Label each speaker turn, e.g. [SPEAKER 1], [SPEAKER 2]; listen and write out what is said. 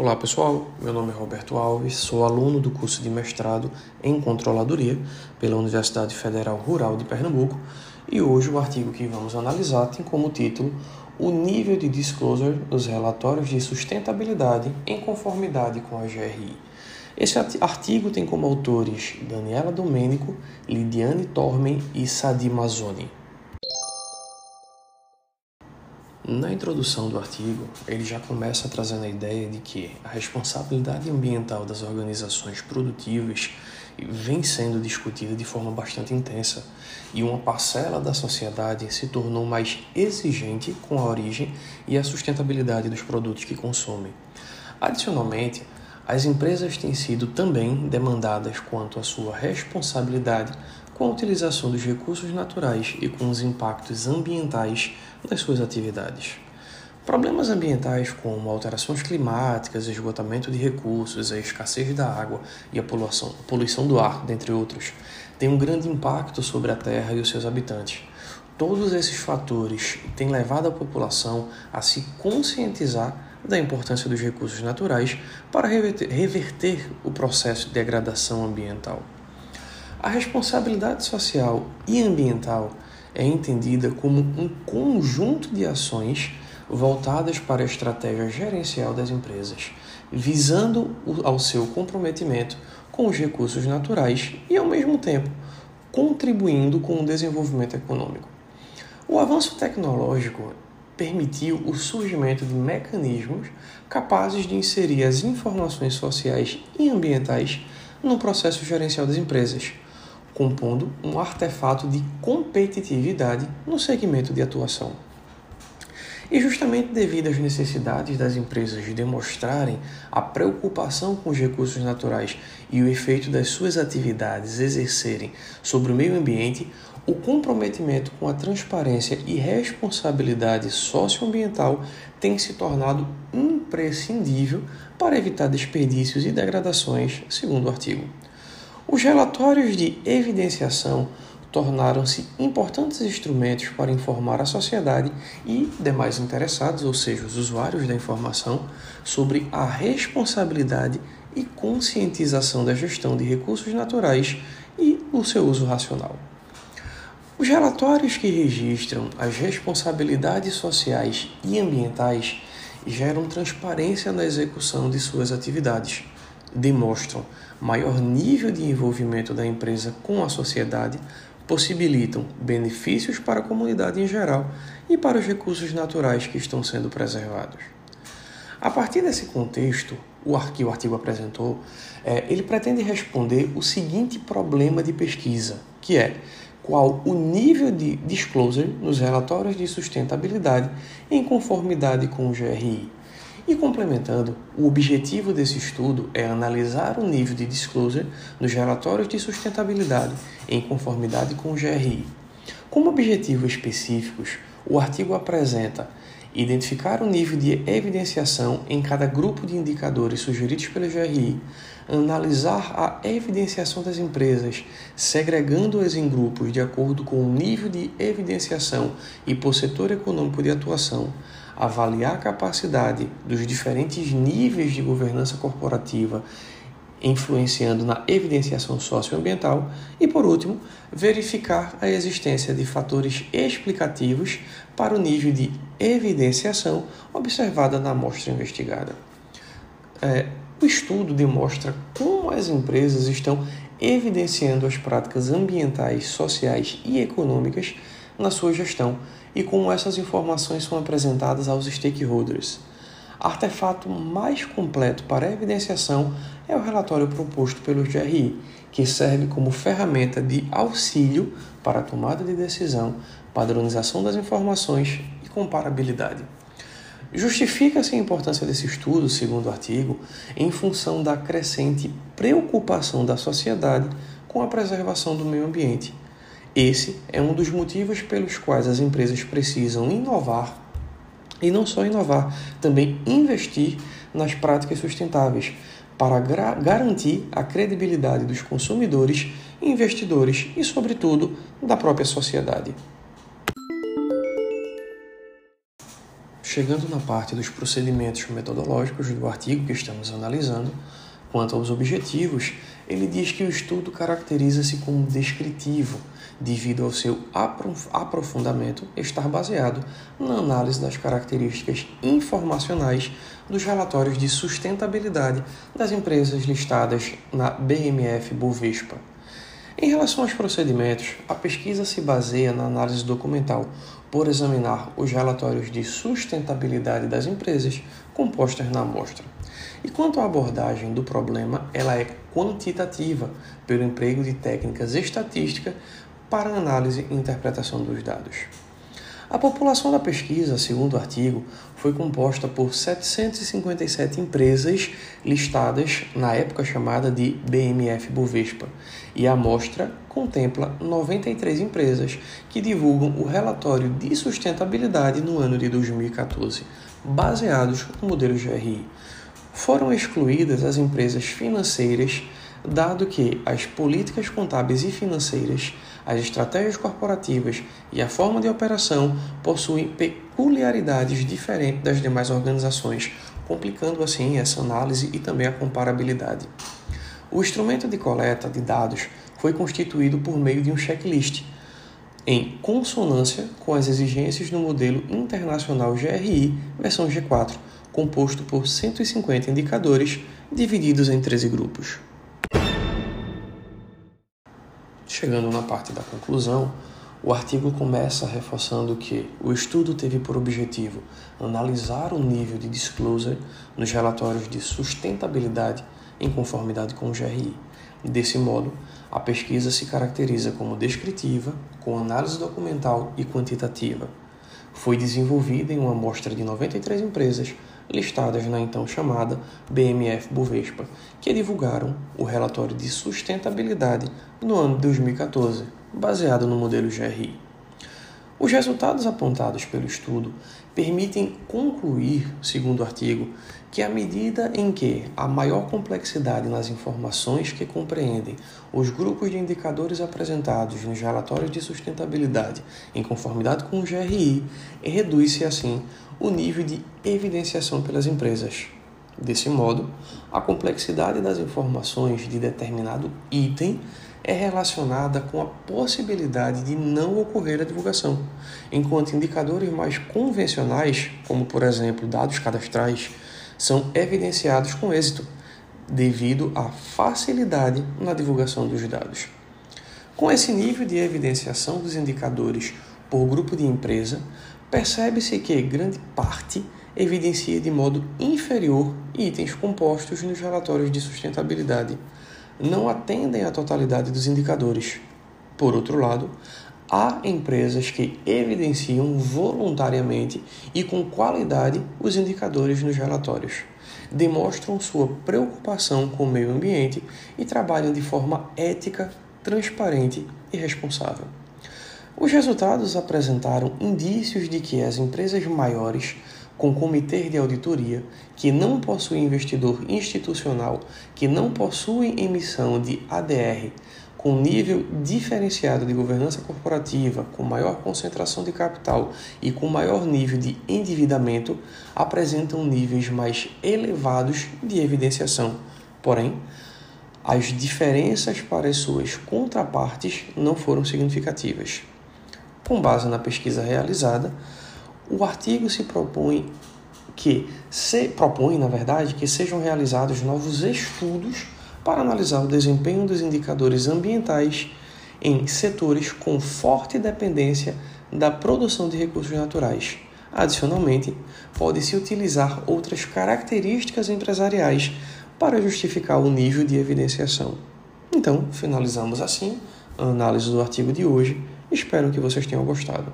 [SPEAKER 1] Olá pessoal, meu nome é Roberto Alves, sou aluno do curso de mestrado em Controladoria pela Universidade Federal Rural de Pernambuco e hoje o artigo que vamos analisar tem como título O nível de disclosure dos relatórios de sustentabilidade em conformidade com a GRI. Esse artigo tem como autores Daniela Domênico, Lidiane Tormen e Sadi Mazzoni. Na introdução do artigo, ele já começa trazendo a ideia de que a responsabilidade ambiental das organizações produtivas vem sendo discutida de forma bastante intensa e uma parcela da sociedade se tornou mais exigente com a origem e a sustentabilidade dos produtos que consomem. Adicionalmente, as empresas têm sido também demandadas quanto à sua responsabilidade com a utilização dos recursos naturais e com os impactos ambientais das suas atividades. Problemas ambientais como alterações climáticas, esgotamento de recursos, a escassez da água e a poluição, poluição do ar, dentre outros, têm um grande impacto sobre a Terra e os seus habitantes. Todos esses fatores têm levado a população a se conscientizar da importância dos recursos naturais para reverter, reverter o processo de degradação ambiental. A responsabilidade social e ambiental é entendida como um conjunto de ações voltadas para a estratégia gerencial das empresas, visando ao seu comprometimento com os recursos naturais e, ao mesmo tempo, contribuindo com o desenvolvimento econômico. O avanço tecnológico permitiu o surgimento de mecanismos capazes de inserir as informações sociais e ambientais no processo gerencial das empresas compondo um artefato de competitividade no segmento de atuação. E justamente devido às necessidades das empresas de demonstrarem a preocupação com os recursos naturais e o efeito das suas atividades exercerem sobre o meio ambiente, o comprometimento com a transparência e responsabilidade socioambiental tem se tornado imprescindível para evitar desperdícios e degradações, segundo o artigo. Os relatórios de evidenciação tornaram-se importantes instrumentos para informar a sociedade e demais interessados, ou seja, os usuários da informação, sobre a responsabilidade e conscientização da gestão de recursos naturais e o seu uso racional. Os relatórios que registram as responsabilidades sociais e ambientais geram transparência na execução de suas atividades demonstram maior nível de envolvimento da empresa com a sociedade, possibilitam benefícios para a comunidade em geral e para os recursos naturais que estão sendo preservados. A partir desse contexto, o que o artigo apresentou, é, ele pretende responder o seguinte problema de pesquisa, que é qual o nível de disclosure nos relatórios de sustentabilidade em conformidade com o GRI. E complementando, o objetivo desse estudo é analisar o nível de disclosure nos relatórios de sustentabilidade em conformidade com o GRI. Como objetivos específicos, o artigo apresenta identificar o nível de evidenciação em cada grupo de indicadores sugeridos pelo GRI, analisar a evidenciação das empresas, segregando-as em grupos de acordo com o nível de evidenciação e por setor econômico de atuação, avaliar a capacidade dos diferentes níveis de governança corporativa influenciando na evidenciação socioambiental e, por último, verificar a existência de fatores explicativos para o nível de evidenciação observada na amostra investigada. É, o estudo demonstra como as empresas estão evidenciando as práticas ambientais, sociais e econômicas na sua gestão e como essas informações são apresentadas aos stakeholders. Artefato mais completo para evidenciação é o relatório proposto pelo GRI, que serve como ferramenta de auxílio para a tomada de decisão, padronização das informações e comparabilidade. Justifica-se a importância desse estudo, segundo o artigo, em função da crescente preocupação da sociedade com a preservação do meio ambiente esse é um dos motivos pelos quais as empresas precisam inovar e não só inovar, também investir nas práticas sustentáveis para garantir a credibilidade dos consumidores, investidores e, sobretudo, da própria sociedade. chegando na parte dos procedimentos metodológicos do artigo que estamos analisando, quanto aos objetivos, ele diz que o estudo caracteriza-se como descritivo, devido ao seu aprofundamento estar baseado na análise das características informacionais dos relatórios de sustentabilidade das empresas listadas na BMF Bovespa. Em relação aos procedimentos, a pesquisa se baseia na análise documental, por examinar os relatórios de sustentabilidade das empresas compostas na amostra. E quanto à abordagem do problema, ela é quantitativa, pelo emprego de técnicas estatísticas para análise e interpretação dos dados. A população da pesquisa, segundo o artigo, foi composta por 757 empresas listadas na época chamada de BMF Bovespa, e a amostra contempla 93 empresas que divulgam o relatório de sustentabilidade no ano de 2014, baseados no modelo GRI. Foram excluídas as empresas financeiras, dado que as políticas contábeis e financeiras as estratégias corporativas e a forma de operação possuem peculiaridades diferentes das demais organizações, complicando assim essa análise e também a comparabilidade. O instrumento de coleta de dados foi constituído por meio de um checklist, em consonância com as exigências do modelo internacional GRI versão G4, composto por 150 indicadores divididos em 13 grupos. Chegando na parte da conclusão, o artigo começa reforçando que o estudo teve por objetivo analisar o nível de disclosure nos relatórios de sustentabilidade em conformidade com o GRI. Desse modo, a pesquisa se caracteriza como descritiva, com análise documental e quantitativa. Foi desenvolvida em uma amostra de 93 empresas listadas na então chamada BMF Bovespa, que divulgaram o relatório de sustentabilidade no ano de 2014, baseado no modelo GRI. Os resultados apontados pelo estudo permitem concluir, segundo o artigo, que à medida em que a maior complexidade nas informações que compreendem os grupos de indicadores apresentados nos relatórios de sustentabilidade em conformidade com o GRI, reduz-se assim o nível de evidenciação pelas empresas. Desse modo, a complexidade das informações de determinado item é relacionada com a possibilidade de não ocorrer a divulgação, enquanto indicadores mais convencionais, como por exemplo dados cadastrais, são evidenciados com êxito, devido à facilidade na divulgação dos dados. Com esse nível de evidenciação dos indicadores por grupo de empresa, percebe-se que grande parte evidencia de modo inferior itens compostos nos relatórios de sustentabilidade não atendem à totalidade dos indicadores. Por outro lado, há empresas que evidenciam voluntariamente e com qualidade os indicadores nos relatórios, demonstram sua preocupação com o meio ambiente e trabalham de forma ética, transparente e responsável. Os resultados apresentaram indícios de que as empresas maiores com comitê de auditoria, que não possuem investidor institucional, que não possuem emissão de ADR, com nível diferenciado de governança corporativa, com maior concentração de capital e com maior nível de endividamento, apresentam níveis mais elevados de evidenciação. Porém, as diferenças para as suas contrapartes não foram significativas. Com base na pesquisa realizada, o artigo se propõe que se propõe, na verdade, que sejam realizados novos estudos para analisar o desempenho dos indicadores ambientais em setores com forte dependência da produção de recursos naturais. Adicionalmente, pode-se utilizar outras características empresariais para justificar o nível de evidenciação. Então, finalizamos assim a análise do artigo de hoje. Espero que vocês tenham gostado.